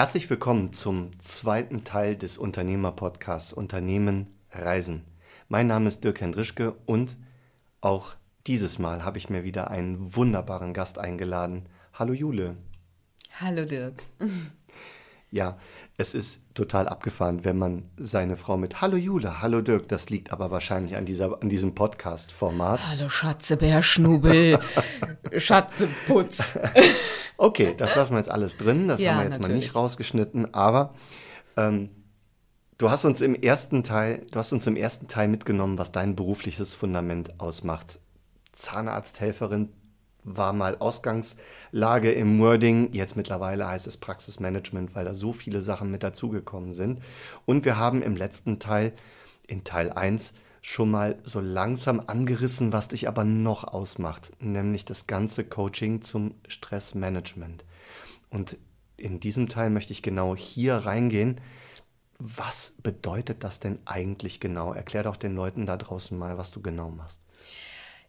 Herzlich willkommen zum zweiten Teil des Unternehmer-Podcasts Unternehmen Reisen. Mein Name ist Dirk Hendrischke und auch dieses Mal habe ich mir wieder einen wunderbaren Gast eingeladen. Hallo Jule. Hallo Dirk. Ja, es ist total abgefahren, wenn man seine Frau mit Hallo Jule, Hallo Dirk, das liegt aber wahrscheinlich an, dieser, an diesem Podcast-Format. Hallo Schatze Bärschnubel, Schatzeputz. okay, das lassen wir jetzt alles drin, das ja, haben wir jetzt natürlich. mal nicht rausgeschnitten, aber ähm, du hast uns im ersten Teil, du hast uns im ersten Teil mitgenommen, was dein berufliches Fundament ausmacht. Zahnarzthelferin, war mal Ausgangslage im Wording. Jetzt mittlerweile heißt es Praxismanagement, weil da so viele Sachen mit dazugekommen sind. Und wir haben im letzten Teil, in Teil 1, schon mal so langsam angerissen, was dich aber noch ausmacht, nämlich das ganze Coaching zum Stressmanagement. Und in diesem Teil möchte ich genau hier reingehen. Was bedeutet das denn eigentlich genau? Erklär doch den Leuten da draußen mal, was du genau machst.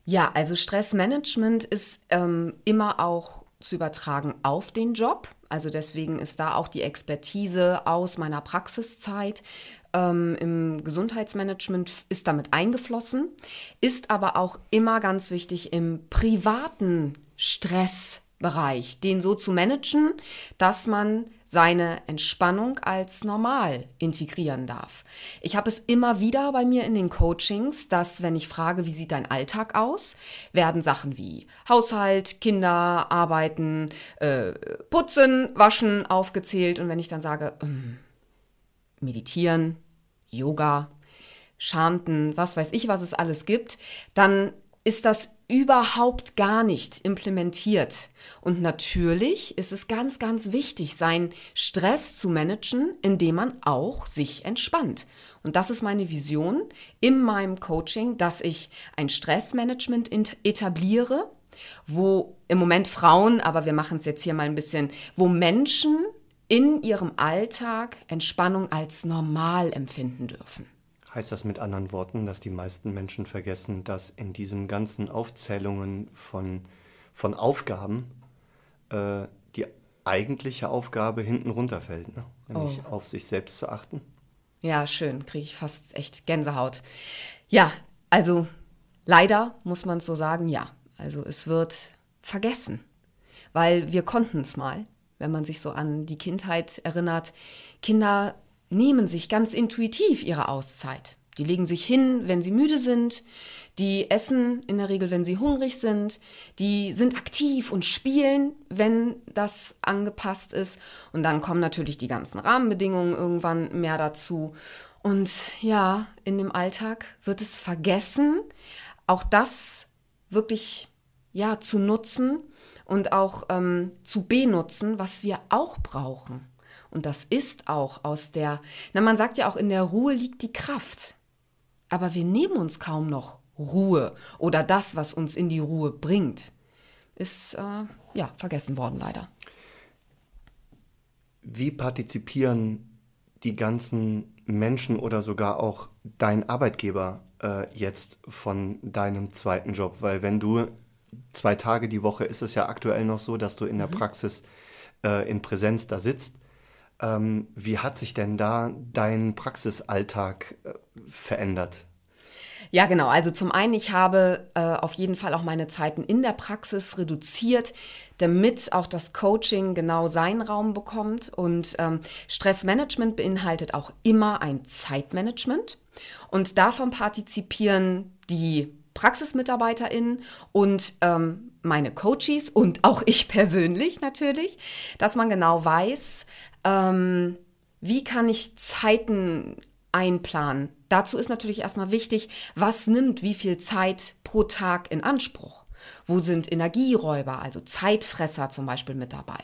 Ja, also Stressmanagement ist ähm, immer auch zu übertragen auf den Job. Also deswegen ist da auch die Expertise aus meiner Praxiszeit ähm, im Gesundheitsmanagement ist damit eingeflossen, ist aber auch immer ganz wichtig im privaten Stressbereich, den so zu managen, dass man seine Entspannung als normal integrieren darf. Ich habe es immer wieder bei mir in den Coachings, dass wenn ich frage, wie sieht dein Alltag aus, werden Sachen wie Haushalt, Kinder, Arbeiten, äh, Putzen, Waschen aufgezählt. Und wenn ich dann sage, ähm, meditieren, Yoga, Chanten, was weiß ich, was es alles gibt, dann ist das überhaupt gar nicht implementiert. Und natürlich ist es ganz, ganz wichtig, seinen Stress zu managen, indem man auch sich entspannt. Und das ist meine Vision in meinem Coaching, dass ich ein Stressmanagement etabliere, wo im Moment Frauen, aber wir machen es jetzt hier mal ein bisschen, wo Menschen in ihrem Alltag Entspannung als normal empfinden dürfen. Heißt das mit anderen Worten, dass die meisten Menschen vergessen, dass in diesen ganzen Aufzählungen von, von Aufgaben äh, die eigentliche Aufgabe hinten runterfällt, ne? nämlich oh. auf sich selbst zu achten? Ja, schön, kriege ich fast echt Gänsehaut. Ja, also leider muss man es so sagen, ja. Also es wird vergessen, weil wir konnten es mal, wenn man sich so an die Kindheit erinnert. Kinder nehmen sich ganz intuitiv ihre Auszeit. Die legen sich hin, wenn sie müde sind. Die essen in der Regel, wenn sie hungrig sind. Die sind aktiv und spielen, wenn das angepasst ist. Und dann kommen natürlich die ganzen Rahmenbedingungen irgendwann mehr dazu. Und ja, in dem Alltag wird es vergessen, auch das wirklich ja zu nutzen und auch ähm, zu benutzen, was wir auch brauchen. Und das ist auch aus der, na man sagt ja auch, in der Ruhe liegt die Kraft. Aber wir nehmen uns kaum noch Ruhe oder das, was uns in die Ruhe bringt. Ist äh, ja vergessen worden leider. Wie partizipieren die ganzen Menschen oder sogar auch dein Arbeitgeber äh, jetzt von deinem zweiten Job? Weil wenn du zwei Tage die Woche ist es ja aktuell noch so, dass du in der mhm. Praxis äh, in Präsenz da sitzt. Ähm, wie hat sich denn da dein Praxisalltag äh, verändert? Ja, genau. Also zum einen, ich habe äh, auf jeden Fall auch meine Zeiten in der Praxis reduziert, damit auch das Coaching genau seinen Raum bekommt. Und ähm, Stressmanagement beinhaltet auch immer ein Zeitmanagement. Und davon partizipieren die PraxismitarbeiterInnen und ähm, meine Coaches und auch ich persönlich natürlich, dass man genau weiß, ähm, wie kann ich Zeiten einplanen. Dazu ist natürlich erstmal wichtig, was nimmt wie viel Zeit pro Tag in Anspruch. Wo sind Energieräuber, also Zeitfresser zum Beispiel mit dabei?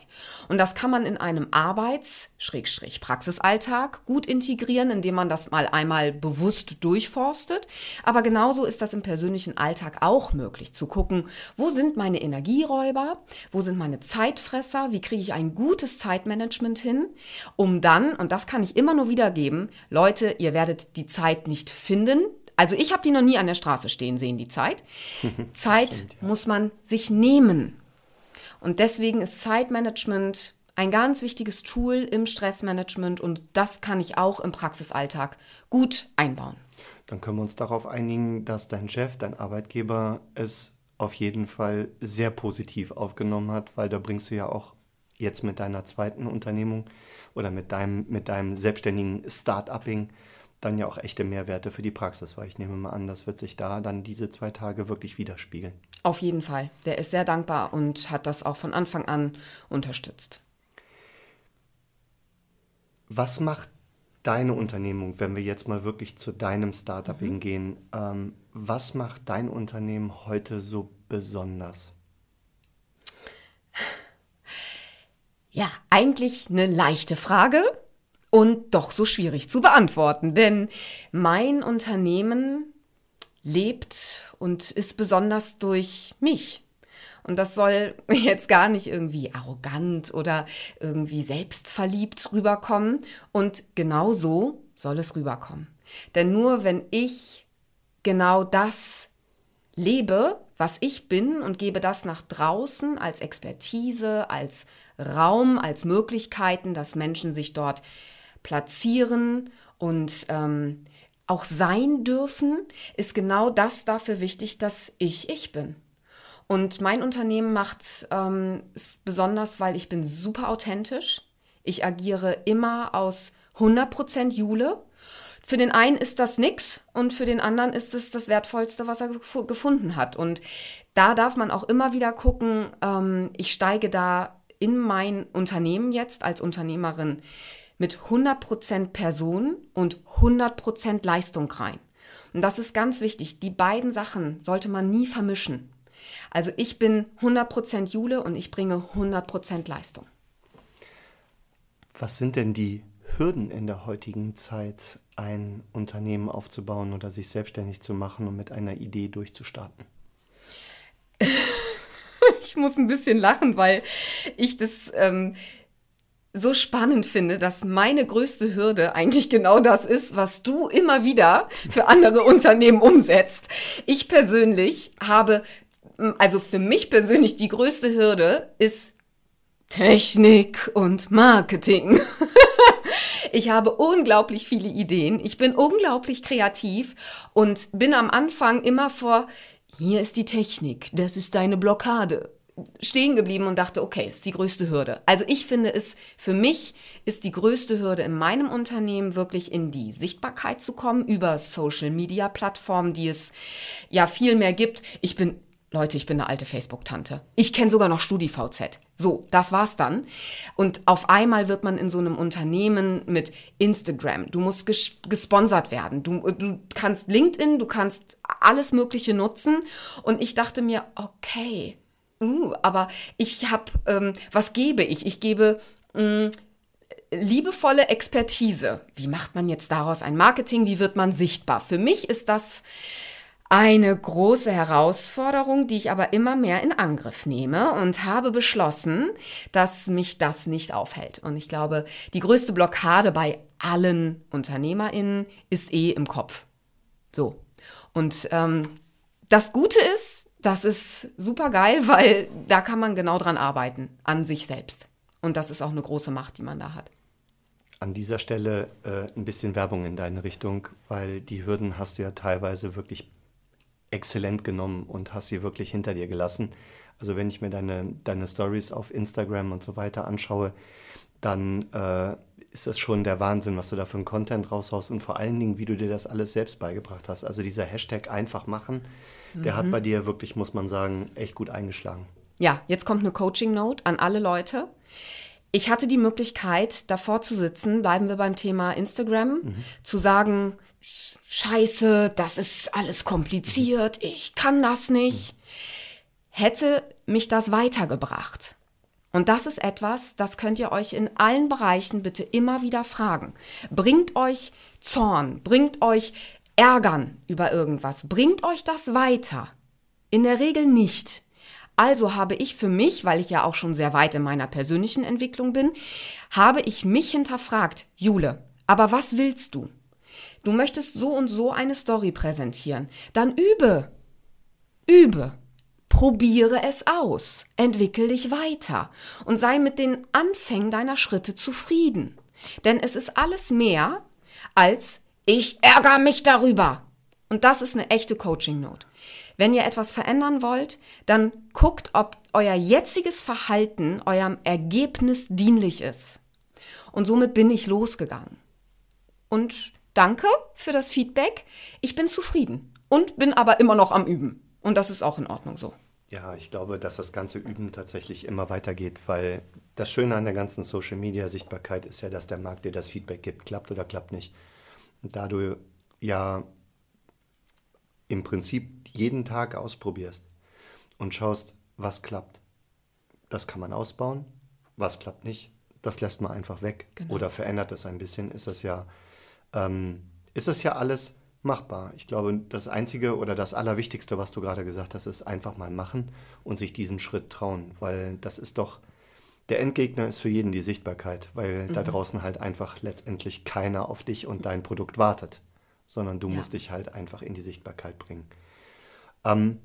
Und das kann man in einem Arbeits-Praxisalltag gut integrieren, indem man das mal einmal bewusst durchforstet. Aber genauso ist das im persönlichen Alltag auch möglich, zu gucken, wo sind meine Energieräuber, wo sind meine Zeitfresser, wie kriege ich ein gutes Zeitmanagement hin, um dann, und das kann ich immer nur wiedergeben, Leute, ihr werdet die Zeit nicht finden, also ich habe die noch nie an der Straße stehen sehen, die Zeit. Zeit Stimmt, ja. muss man sich nehmen. Und deswegen ist Zeitmanagement ein ganz wichtiges Tool im Stressmanagement und das kann ich auch im Praxisalltag gut einbauen. Dann können wir uns darauf einigen, dass dein Chef, dein Arbeitgeber es auf jeden Fall sehr positiv aufgenommen hat, weil da bringst du ja auch jetzt mit deiner zweiten Unternehmung oder mit deinem, mit deinem selbstständigen Start-upping dann ja auch echte Mehrwerte für die Praxis, weil ich nehme mal an, das wird sich da dann diese zwei Tage wirklich widerspiegeln. Auf jeden Fall. Der ist sehr dankbar und hat das auch von Anfang an unterstützt. Was macht deine Unternehmung, wenn wir jetzt mal wirklich zu deinem Startup mhm. gehen, ähm, was macht dein Unternehmen heute so besonders? Ja, eigentlich eine leichte Frage und doch so schwierig zu beantworten, denn mein Unternehmen lebt und ist besonders durch mich. Und das soll jetzt gar nicht irgendwie arrogant oder irgendwie selbstverliebt rüberkommen. Und genau so soll es rüberkommen. Denn nur wenn ich genau das lebe, was ich bin und gebe das nach draußen als Expertise, als Raum, als Möglichkeiten, dass Menschen sich dort platzieren und ähm, auch sein dürfen, ist genau das dafür wichtig, dass ich ich bin. Und mein Unternehmen macht ähm, es besonders, weil ich bin super authentisch. Ich agiere immer aus 100% Jule. Für den einen ist das nix und für den anderen ist es das Wertvollste, was er gefunden hat. Und da darf man auch immer wieder gucken, ähm, ich steige da in mein Unternehmen jetzt als Unternehmerin mit 100% Person und 100% Leistung rein. Und das ist ganz wichtig. Die beiden Sachen sollte man nie vermischen. Also ich bin 100% Jule und ich bringe 100% Leistung. Was sind denn die Hürden in der heutigen Zeit, ein Unternehmen aufzubauen oder sich selbstständig zu machen und mit einer Idee durchzustarten? ich muss ein bisschen lachen, weil ich das ähm, so spannend finde, dass meine größte Hürde eigentlich genau das ist, was du immer wieder für andere Unternehmen umsetzt. Ich persönlich habe also für mich persönlich die größte Hürde ist Technik und Marketing. ich habe unglaublich viele Ideen. Ich bin unglaublich kreativ und bin am Anfang immer vor, hier ist die Technik, das ist deine Blockade stehen geblieben und dachte, okay, ist die größte Hürde. Also ich finde es, für mich ist die größte Hürde in meinem Unternehmen wirklich in die Sichtbarkeit zu kommen über Social Media Plattformen, die es ja viel mehr gibt. Ich bin Leute, ich bin eine alte Facebook-Tante. Ich kenne sogar noch StudiVZ. So, das war's dann. Und auf einmal wird man in so einem Unternehmen mit Instagram. Du musst ges gesponsert werden. Du, du kannst LinkedIn, du kannst alles Mögliche nutzen. Und ich dachte mir, okay, uh, aber ich habe, ähm, was gebe ich? Ich gebe mh, mm, liebevolle Expertise. Wie macht man jetzt daraus ein Marketing? Wie wird man sichtbar? Für mich ist das eine große Herausforderung, die ich aber immer mehr in Angriff nehme und habe beschlossen, dass mich das nicht aufhält. Und ich glaube, die größte Blockade bei allen UnternehmerInnen ist eh im Kopf. So. Und ähm, das Gute ist, das ist super geil, weil da kann man genau dran arbeiten, an sich selbst. Und das ist auch eine große Macht, die man da hat. An dieser Stelle äh, ein bisschen Werbung in deine Richtung, weil die Hürden hast du ja teilweise wirklich exzellent genommen und hast sie wirklich hinter dir gelassen. Also wenn ich mir deine, deine Stories auf Instagram und so weiter anschaue, dann äh, ist das schon der Wahnsinn, was du da für einen Content raushaust und vor allen Dingen, wie du dir das alles selbst beigebracht hast. Also dieser Hashtag einfach machen, mhm. der hat mhm. bei dir wirklich, muss man sagen, echt gut eingeschlagen. Ja, jetzt kommt eine Coaching-Note an alle Leute. Ich hatte die Möglichkeit, davor zu sitzen, bleiben wir beim Thema Instagram, mhm. zu sagen, scheiße, das ist alles kompliziert, ich kann das nicht, hätte mich das weitergebracht. Und das ist etwas, das könnt ihr euch in allen Bereichen bitte immer wieder fragen. Bringt euch Zorn, bringt euch Ärgern über irgendwas, bringt euch das weiter? In der Regel nicht. Also habe ich für mich, weil ich ja auch schon sehr weit in meiner persönlichen Entwicklung bin, habe ich mich hinterfragt, Jule, aber was willst du? Du möchtest so und so eine Story präsentieren. Dann übe. Übe. Probiere es aus, entwickel dich weiter und sei mit den Anfängen deiner Schritte zufrieden. Denn es ist alles mehr als ich ärgere mich darüber. Und das ist eine echte Coaching-Note. Wenn ihr etwas verändern wollt, dann guckt, ob euer jetziges Verhalten eurem Ergebnis dienlich ist. Und somit bin ich losgegangen. Und danke für das Feedback. Ich bin zufrieden und bin aber immer noch am Üben. Und das ist auch in Ordnung so. Ja, ich glaube, dass das ganze Üben tatsächlich immer weitergeht, weil das Schöne an der ganzen Social Media Sichtbarkeit ist ja, dass der Markt dir das Feedback gibt, klappt oder klappt nicht. Und da du ja im Prinzip jeden Tag ausprobierst und schaust, was klappt, das kann man ausbauen, was klappt nicht, das lässt man einfach weg genau. oder verändert es ein bisschen, ist das ja, ähm, ist das ja alles machbar. Ich glaube, das Einzige oder das Allerwichtigste, was du gerade gesagt hast, ist einfach mal machen und sich diesen Schritt trauen, weil das ist doch, der Endgegner ist für jeden die Sichtbarkeit, weil mhm. da draußen halt einfach letztendlich keiner auf dich und dein Produkt wartet, sondern du ja. musst dich halt einfach in die Sichtbarkeit bringen. Ähm,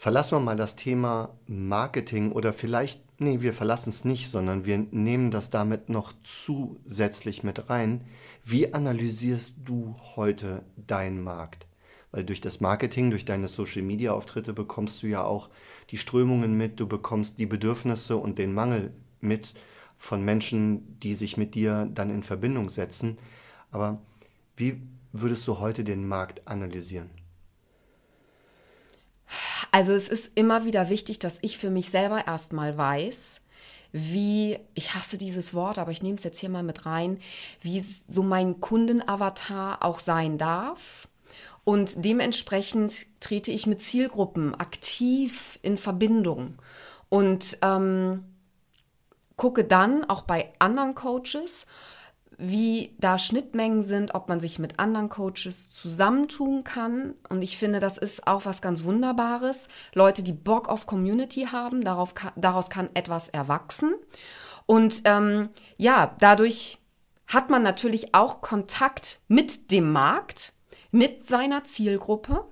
verlassen wir mal das Thema Marketing oder vielleicht, nee, wir verlassen es nicht, sondern wir nehmen das damit noch zusätzlich mit rein. Wie analysierst du heute deinen Markt? Weil durch das Marketing, durch deine Social-Media-Auftritte bekommst du ja auch die Strömungen mit, du bekommst die Bedürfnisse und den Mangel mit von Menschen, die sich mit dir dann in Verbindung setzen. Aber wie würdest du heute den Markt analysieren? Also es ist immer wieder wichtig, dass ich für mich selber erstmal weiß, wie, ich hasse dieses Wort, aber ich nehme es jetzt hier mal mit rein, wie so mein Kundenavatar auch sein darf. Und dementsprechend trete ich mit Zielgruppen aktiv in Verbindung und ähm, gucke dann auch bei anderen Coaches, wie da Schnittmengen sind, ob man sich mit anderen Coaches zusammentun kann. Und ich finde, das ist auch was ganz Wunderbares. Leute, die Bock auf Community haben, darauf, daraus kann etwas erwachsen. Und ähm, ja, dadurch hat man natürlich auch Kontakt mit dem Markt, mit seiner Zielgruppe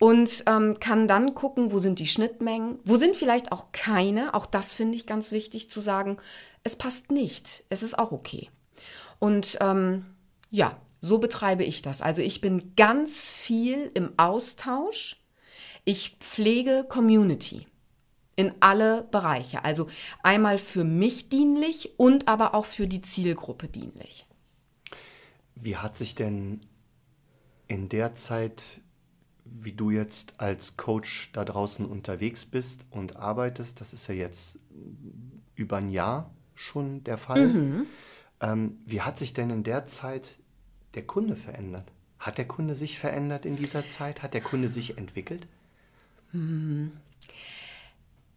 und ähm, kann dann gucken, wo sind die Schnittmengen, wo sind vielleicht auch keine. Auch das finde ich ganz wichtig zu sagen, es passt nicht, es ist auch okay. Und ähm, ja, so betreibe ich das. Also ich bin ganz viel im Austausch. Ich pflege Community in alle Bereiche. Also einmal für mich dienlich und aber auch für die Zielgruppe dienlich. Wie hat sich denn in der Zeit, wie du jetzt als Coach da draußen unterwegs bist und arbeitest, das ist ja jetzt über ein Jahr schon der Fall, mhm. Ähm, wie hat sich denn in der Zeit der Kunde verändert? Hat der Kunde sich verändert in dieser Zeit? Hat der Kunde sich entwickelt? Hm.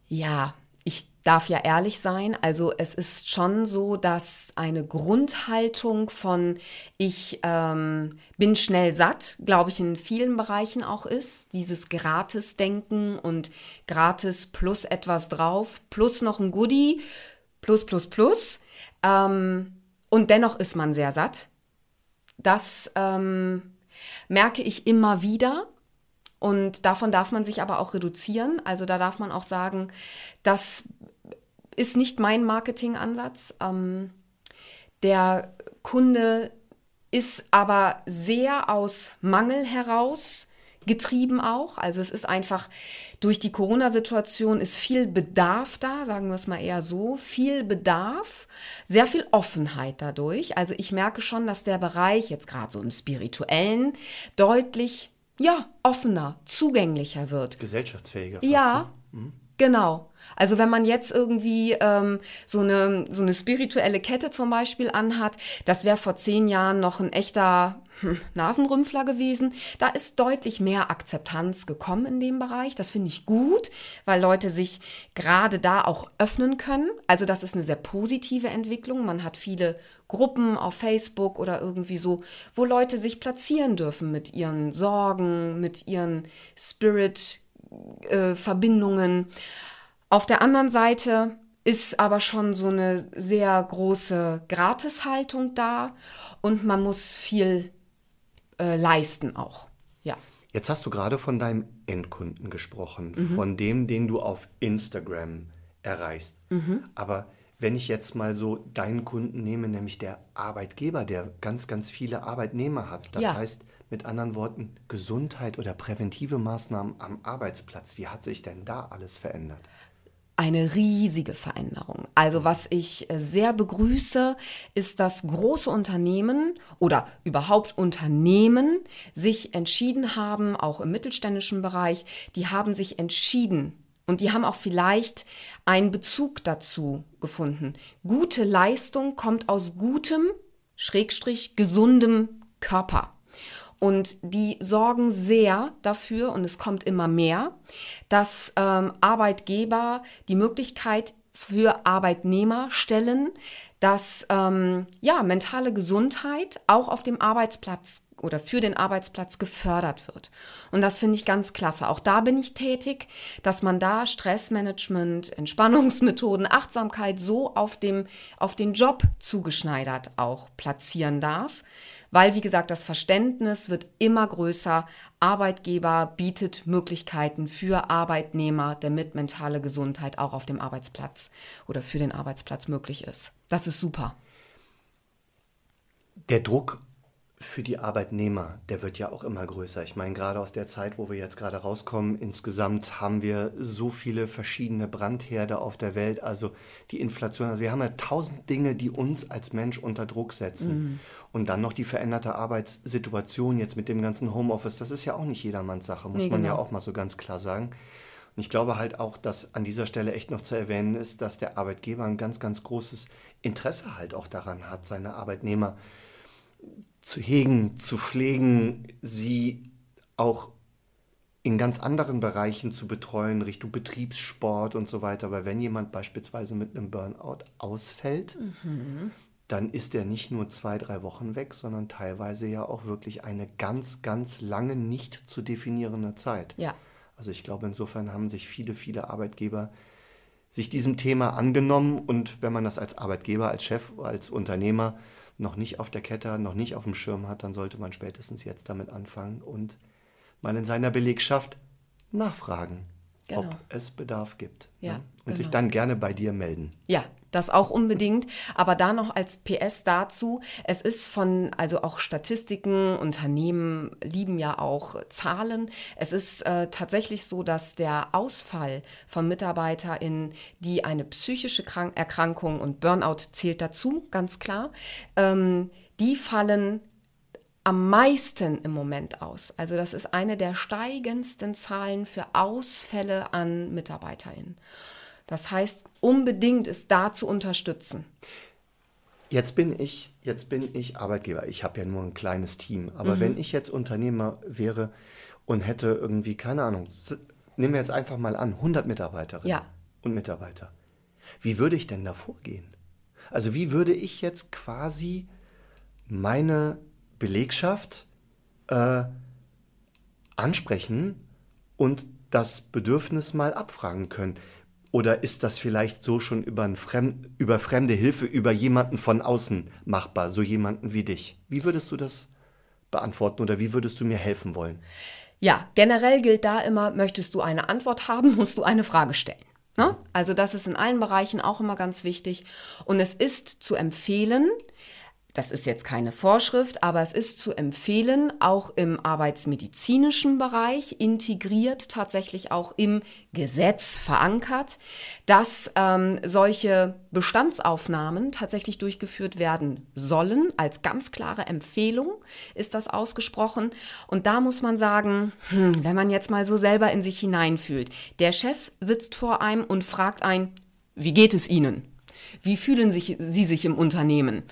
Ja, ich darf ja ehrlich sein. Also es ist schon so, dass eine Grundhaltung von ich ähm, bin schnell satt, glaube ich, in vielen Bereichen auch ist. Dieses Gratis-Denken und gratis plus etwas drauf, plus noch ein Goodie, plus, plus, plus. Ähm, und dennoch ist man sehr satt. Das ähm, merke ich immer wieder. Und davon darf man sich aber auch reduzieren. Also da darf man auch sagen, das ist nicht mein Marketingansatz. Ähm, der Kunde ist aber sehr aus Mangel heraus getrieben auch. Also es ist einfach durch die Corona-Situation ist viel Bedarf da, sagen wir es mal eher so, viel Bedarf, sehr viel Offenheit dadurch. Also ich merke schon, dass der Bereich jetzt gerade so im spirituellen deutlich ja, offener, zugänglicher wird. Gesellschaftsfähiger. Fast, ja, ne? mhm. genau. Also wenn man jetzt irgendwie ähm, so, eine, so eine spirituelle Kette zum Beispiel anhat, das wäre vor zehn Jahren noch ein echter Nasenrümpfler gewesen. Da ist deutlich mehr Akzeptanz gekommen in dem Bereich. Das finde ich gut, weil Leute sich gerade da auch öffnen können. Also das ist eine sehr positive Entwicklung. Man hat viele Gruppen auf Facebook oder irgendwie so, wo Leute sich platzieren dürfen mit ihren Sorgen, mit ihren Spirit-Verbindungen. Äh, auf der anderen Seite ist aber schon so eine sehr große Gratishaltung da und man muss viel äh, leisten auch. Ja. Jetzt hast du gerade von deinem Endkunden gesprochen, mhm. von dem, den du auf Instagram erreichst. Mhm. Aber wenn ich jetzt mal so deinen Kunden nehme, nämlich der Arbeitgeber, der ganz, ganz viele Arbeitnehmer hat, das ja. heißt mit anderen Worten Gesundheit oder präventive Maßnahmen am Arbeitsplatz, wie hat sich denn da alles verändert? Eine riesige Veränderung. Also was ich sehr begrüße, ist, dass große Unternehmen oder überhaupt Unternehmen sich entschieden haben, auch im mittelständischen Bereich, die haben sich entschieden und die haben auch vielleicht einen Bezug dazu gefunden. Gute Leistung kommt aus gutem, schrägstrich gesundem Körper. Und die sorgen sehr dafür, und es kommt immer mehr, dass ähm, Arbeitgeber die Möglichkeit für Arbeitnehmer stellen, dass ähm, ja, mentale Gesundheit auch auf dem Arbeitsplatz oder für den Arbeitsplatz gefördert wird. Und das finde ich ganz klasse. Auch da bin ich tätig, dass man da Stressmanagement, Entspannungsmethoden, Achtsamkeit so auf, dem, auf den Job zugeschneidert auch platzieren darf weil, wie gesagt, das Verständnis wird immer größer. Arbeitgeber bietet Möglichkeiten für Arbeitnehmer, damit mentale Gesundheit auch auf dem Arbeitsplatz oder für den Arbeitsplatz möglich ist. Das ist super. Der Druck für die Arbeitnehmer, der wird ja auch immer größer. Ich meine, gerade aus der Zeit, wo wir jetzt gerade rauskommen, insgesamt haben wir so viele verschiedene Brandherde auf der Welt. Also die Inflation, also wir haben ja tausend Dinge, die uns als Mensch unter Druck setzen. Mhm. Und dann noch die veränderte Arbeitssituation jetzt mit dem ganzen Homeoffice. Das ist ja auch nicht jedermanns Sache, muss nee, man genau. ja auch mal so ganz klar sagen. Und ich glaube halt auch, dass an dieser Stelle echt noch zu erwähnen ist, dass der Arbeitgeber ein ganz, ganz großes Interesse halt auch daran hat, seine Arbeitnehmer zu hegen, zu pflegen, sie auch in ganz anderen Bereichen zu betreuen, Richtung Betriebssport und so weiter. Weil wenn jemand beispielsweise mit einem Burnout ausfällt, mhm. dann ist er nicht nur zwei, drei Wochen weg, sondern teilweise ja auch wirklich eine ganz, ganz lange nicht zu definierende Zeit. Ja. Also ich glaube, insofern haben sich viele, viele Arbeitgeber sich diesem Thema angenommen und wenn man das als Arbeitgeber, als Chef, als Unternehmer noch nicht auf der Kette, noch nicht auf dem Schirm hat, dann sollte man spätestens jetzt damit anfangen und mal in seiner Belegschaft nachfragen, genau. ob es Bedarf gibt. Ja, ne? Und genau. sich dann gerne bei dir melden. Ja, das auch unbedingt. Aber da noch als PS dazu, es ist von, also auch Statistiken, Unternehmen lieben ja auch Zahlen. Es ist äh, tatsächlich so, dass der Ausfall von MitarbeiterInnen, die eine psychische Krank Erkrankung und Burnout zählt dazu, ganz klar, ähm, die fallen am meisten im Moment aus. Also das ist eine der steigendsten Zahlen für Ausfälle an MitarbeiterInnen. Das heißt, unbedingt ist da zu unterstützen. Jetzt bin ich, jetzt bin ich Arbeitgeber. Ich habe ja nur ein kleines Team. Aber mhm. wenn ich jetzt Unternehmer wäre und hätte irgendwie, keine Ahnung, nehmen wir jetzt einfach mal an, 100 Mitarbeiterinnen ja. und Mitarbeiter. Wie würde ich denn da vorgehen? Also wie würde ich jetzt quasi meine Belegschaft äh, ansprechen und das Bedürfnis mal abfragen können? Oder ist das vielleicht so schon über, Fremd, über fremde Hilfe, über jemanden von außen machbar, so jemanden wie dich? Wie würdest du das beantworten oder wie würdest du mir helfen wollen? Ja, generell gilt da immer, möchtest du eine Antwort haben, musst du eine Frage stellen. Ne? Also das ist in allen Bereichen auch immer ganz wichtig. Und es ist zu empfehlen, das ist jetzt keine Vorschrift, aber es ist zu empfehlen, auch im arbeitsmedizinischen Bereich integriert, tatsächlich auch im Gesetz verankert, dass ähm, solche Bestandsaufnahmen tatsächlich durchgeführt werden sollen. Als ganz klare Empfehlung ist das ausgesprochen. Und da muss man sagen, hm, wenn man jetzt mal so selber in sich hineinfühlt, der Chef sitzt vor einem und fragt ein, wie geht es Ihnen? Wie fühlen sich, Sie sich im Unternehmen?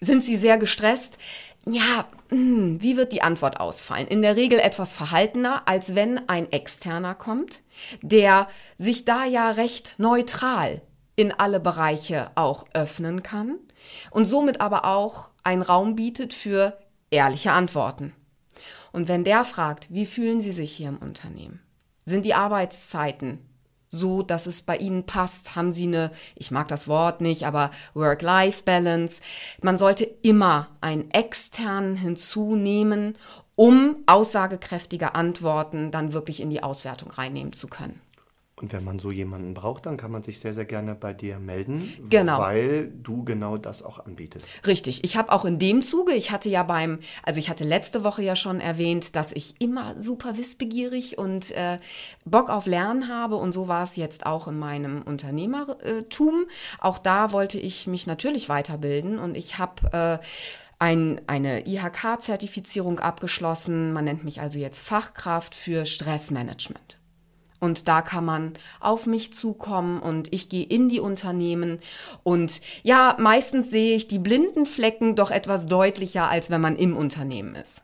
Sind Sie sehr gestresst? Ja, hm, wie wird die Antwort ausfallen? In der Regel etwas verhaltener, als wenn ein Externer kommt, der sich da ja recht neutral in alle Bereiche auch öffnen kann und somit aber auch einen Raum bietet für ehrliche Antworten. Und wenn der fragt, wie fühlen Sie sich hier im Unternehmen? Sind die Arbeitszeiten so, dass es bei Ihnen passt? Haben Sie eine, ich mag das Wort nicht, aber Work-Life-Balance? Man sollte immer einen externen hinzunehmen, um aussagekräftige Antworten dann wirklich in die Auswertung reinnehmen zu können. Und wenn man so jemanden braucht, dann kann man sich sehr, sehr gerne bei dir melden, genau. weil du genau das auch anbietest. Richtig. Ich habe auch in dem Zuge, ich hatte ja beim, also ich hatte letzte Woche ja schon erwähnt, dass ich immer super wissbegierig und äh, Bock auf Lernen habe und so war es jetzt auch in meinem Unternehmertum. Auch da wollte ich mich natürlich weiterbilden und ich habe äh, ein, eine IHK-Zertifizierung abgeschlossen. Man nennt mich also jetzt Fachkraft für Stressmanagement. Und da kann man auf mich zukommen und ich gehe in die Unternehmen. Und ja, meistens sehe ich die blinden Flecken doch etwas deutlicher, als wenn man im Unternehmen ist.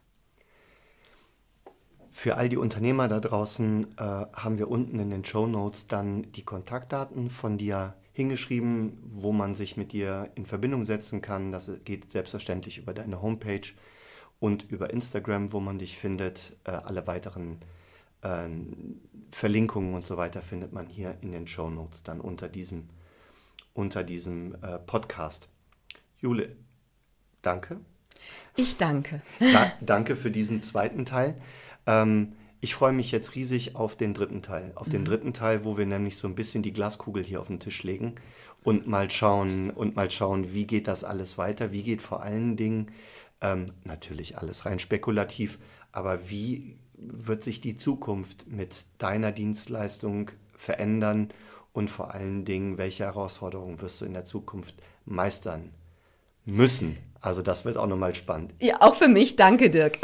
Für all die Unternehmer da draußen äh, haben wir unten in den Show Notes dann die Kontaktdaten von dir hingeschrieben, wo man sich mit dir in Verbindung setzen kann. Das geht selbstverständlich über deine Homepage und über Instagram, wo man dich findet. Äh, alle weiteren Verlinkungen und so weiter findet man hier in den Show Notes dann unter diesem, unter diesem äh, Podcast. Jule, danke. Ich danke. Da, danke für diesen zweiten Teil. Ähm, ich freue mich jetzt riesig auf den dritten Teil. Auf mhm. den dritten Teil, wo wir nämlich so ein bisschen die Glaskugel hier auf den Tisch legen und mal schauen und mal schauen, wie geht das alles weiter? Wie geht vor allen Dingen ähm, natürlich alles rein spekulativ, aber wie wird sich die Zukunft mit deiner Dienstleistung verändern und vor allen Dingen, welche Herausforderungen wirst du in der Zukunft meistern müssen? Also das wird auch nochmal spannend. Ja, auch für mich. Danke, Dirk.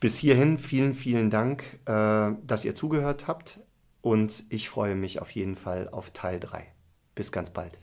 Bis hierhin vielen, vielen Dank, äh, dass ihr zugehört habt und ich freue mich auf jeden Fall auf Teil 3. Bis ganz bald.